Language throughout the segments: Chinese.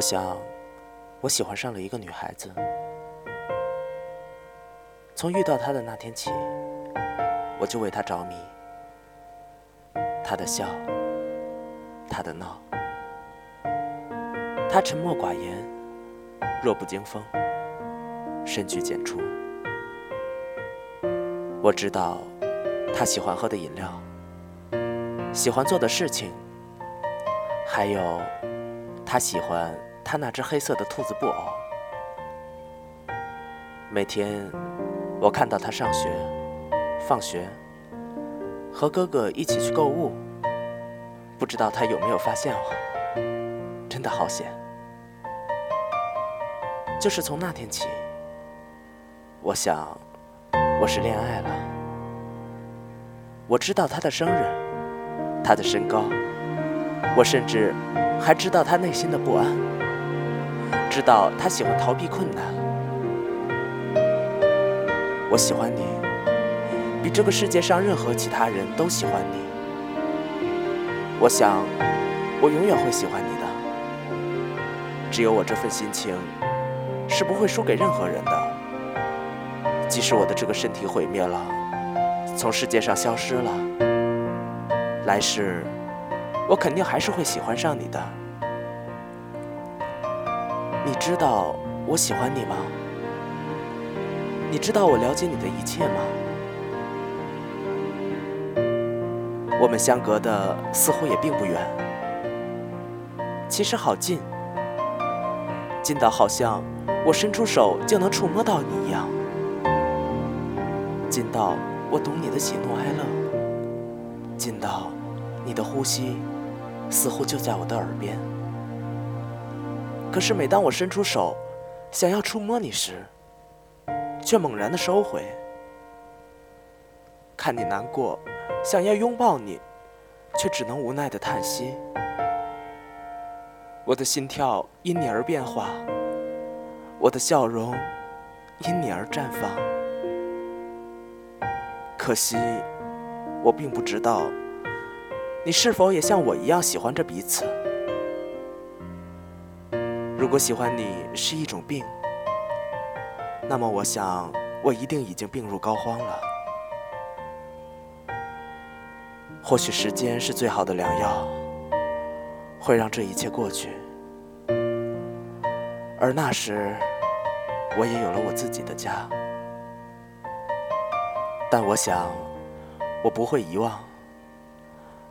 我想，我喜欢上了一个女孩子。从遇到她的那天起，我就为她着迷。她的笑，她的闹，她沉默寡言，弱不禁风，深居简出。我知道，她喜欢喝的饮料，喜欢做的事情，还有。她喜欢他那只黑色的兔子布偶。每天，我看到他上学、放学，和哥哥一起去购物。不知道他有没有发现我？真的好险！就是从那天起，我想我是恋爱了。我知道他的生日，他的身高，我甚至。还知道他内心的不安，知道他喜欢逃避困难。我喜欢你，比这个世界上任何其他人都喜欢你。我想，我永远会喜欢你的。只有我这份心情，是不会输给任何人的。即使我的这个身体毁灭了，从世界上消失了，来世。我肯定还是会喜欢上你的。你知道我喜欢你吗？你知道我了解你的一切吗？我们相隔的似乎也并不远，其实好近，近到好像我伸出手就能触摸到你一样，近到我懂你的喜怒哀乐，近到你的呼吸。似乎就在我的耳边，可是每当我伸出手，想要触摸你时，却猛然的收回。看你难过，想要拥抱你，却只能无奈的叹息。我的心跳因你而变化，我的笑容因你而绽放。可惜，我并不知道。你是否也像我一样喜欢着彼此？如果喜欢你是一种病，那么我想我一定已经病入膏肓了。或许时间是最好的良药，会让这一切过去。而那时，我也有了我自己的家。但我想，我不会遗忘。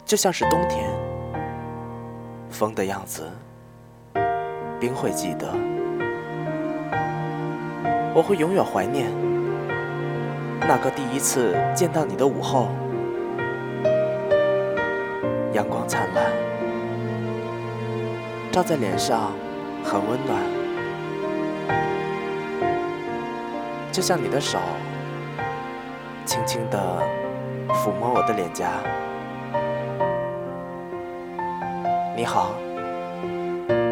就像是冬天，风的样子，冰会记得，我会永远怀念那个第一次见到你的午后，阳光灿烂，照在脸上很温暖，就像你的手轻轻地抚摸我的脸颊。你好，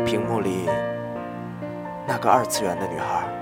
屏幕里那个二次元的女孩。